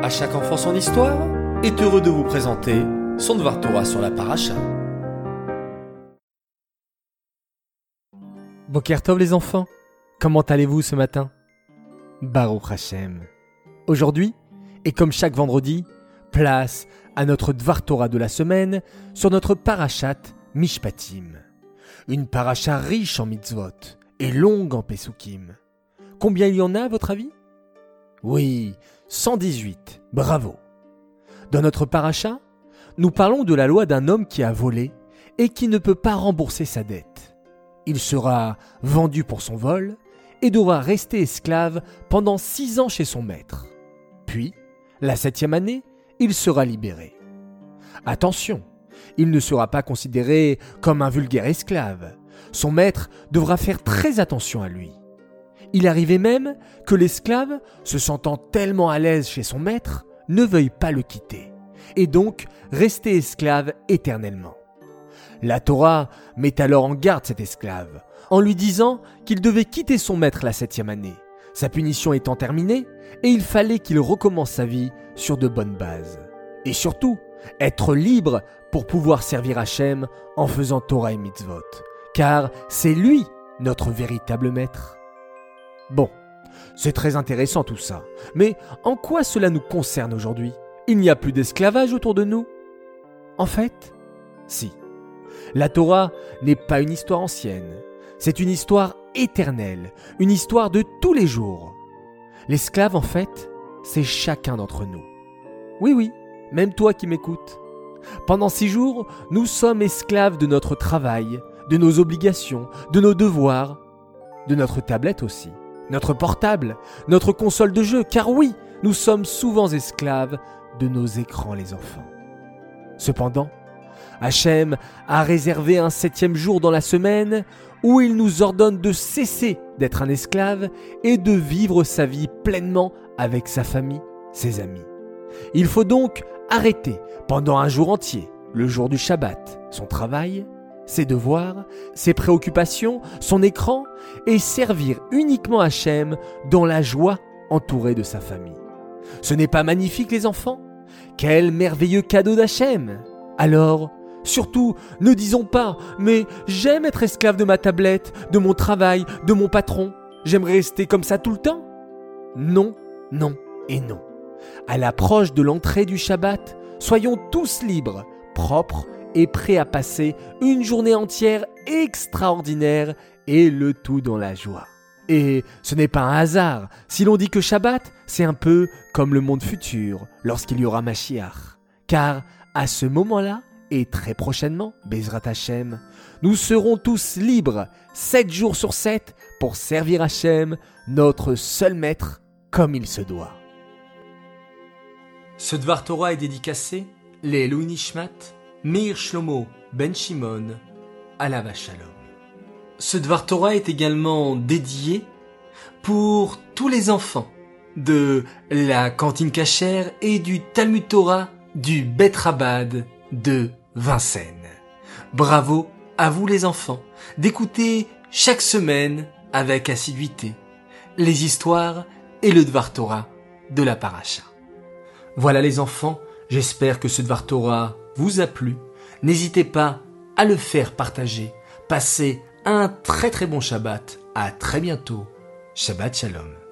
À chaque enfant son histoire est heureux de vous présenter son Dvar Torah sur la paracha. Bokertov les enfants, comment allez-vous ce matin? Baruch Hashem. Aujourd'hui, et comme chaque vendredi, place à notre Dvar Torah de la semaine sur notre parachat Mishpatim. Une paracha riche en mitzvot et longue en pesukim. Combien il y en a à votre avis? Oui, 118. Bravo. Dans notre paracha, nous parlons de la loi d'un homme qui a volé et qui ne peut pas rembourser sa dette. Il sera vendu pour son vol et devra rester esclave pendant six ans chez son maître. Puis, la septième année, il sera libéré. Attention, il ne sera pas considéré comme un vulgaire esclave. Son maître devra faire très attention à lui. Il arrivait même que l'esclave, se sentant tellement à l'aise chez son maître, ne veuille pas le quitter, et donc rester esclave éternellement. La Torah met alors en garde cet esclave, en lui disant qu'il devait quitter son maître la septième année, sa punition étant terminée, et il fallait qu'il recommence sa vie sur de bonnes bases. Et surtout, être libre pour pouvoir servir Hachem en faisant Torah et mitzvot, car c'est lui notre véritable maître. Bon, c'est très intéressant tout ça, mais en quoi cela nous concerne aujourd'hui? Il n'y a plus d'esclavage autour de nous? En fait, si. La Torah n'est pas une histoire ancienne, c'est une histoire éternelle, une histoire de tous les jours. L'esclave, en fait, c'est chacun d'entre nous. Oui, oui, même toi qui m'écoutes. Pendant six jours, nous sommes esclaves de notre travail, de nos obligations, de nos devoirs, de notre tablette aussi notre portable, notre console de jeu, car oui, nous sommes souvent esclaves de nos écrans les enfants. Cependant, Hachem a réservé un septième jour dans la semaine où il nous ordonne de cesser d'être un esclave et de vivre sa vie pleinement avec sa famille, ses amis. Il faut donc arrêter pendant un jour entier, le jour du Shabbat, son travail, ses devoirs, ses préoccupations, son écran, et servir uniquement Hachem dans la joie entouré de sa famille. Ce n'est pas magnifique les enfants? Quel merveilleux cadeau d'Hachem Alors, surtout, ne disons pas ⁇ Mais j'aime être esclave de ma tablette, de mon travail, de mon patron, j'aimerais rester comme ça tout le temps ?⁇ Non, non et non. À l'approche de l'entrée du Shabbat, soyons tous libres, propres et prêt à passer une journée entière extraordinaire et le tout dans la joie. Et ce n'est pas un hasard si l'on dit que Shabbat, c'est un peu comme le monde futur lorsqu'il y aura Mashiach. Car à ce moment-là, et très prochainement, Bezrat Hashem, nous serons tous libres, 7 jours sur 7, pour servir Hashem, notre seul maître, comme il se doit. Ce Dvar Torah est dédicacé les Louis Nishmat Meir Shlomo Ben Shimon, Alava Shalom. Ce Dvar Torah est également dédié pour tous les enfants de la cantine cachère et du Talmud Torah du Bet Rabad de Vincennes. Bravo à vous les enfants d'écouter chaque semaine avec assiduité les histoires et le Dvar Torah de la paracha. Voilà les enfants, j'espère que ce Dvar Torah vous a plu, n'hésitez pas à le faire partager. Passez un très très bon Shabbat. À très bientôt. Shabbat Shalom.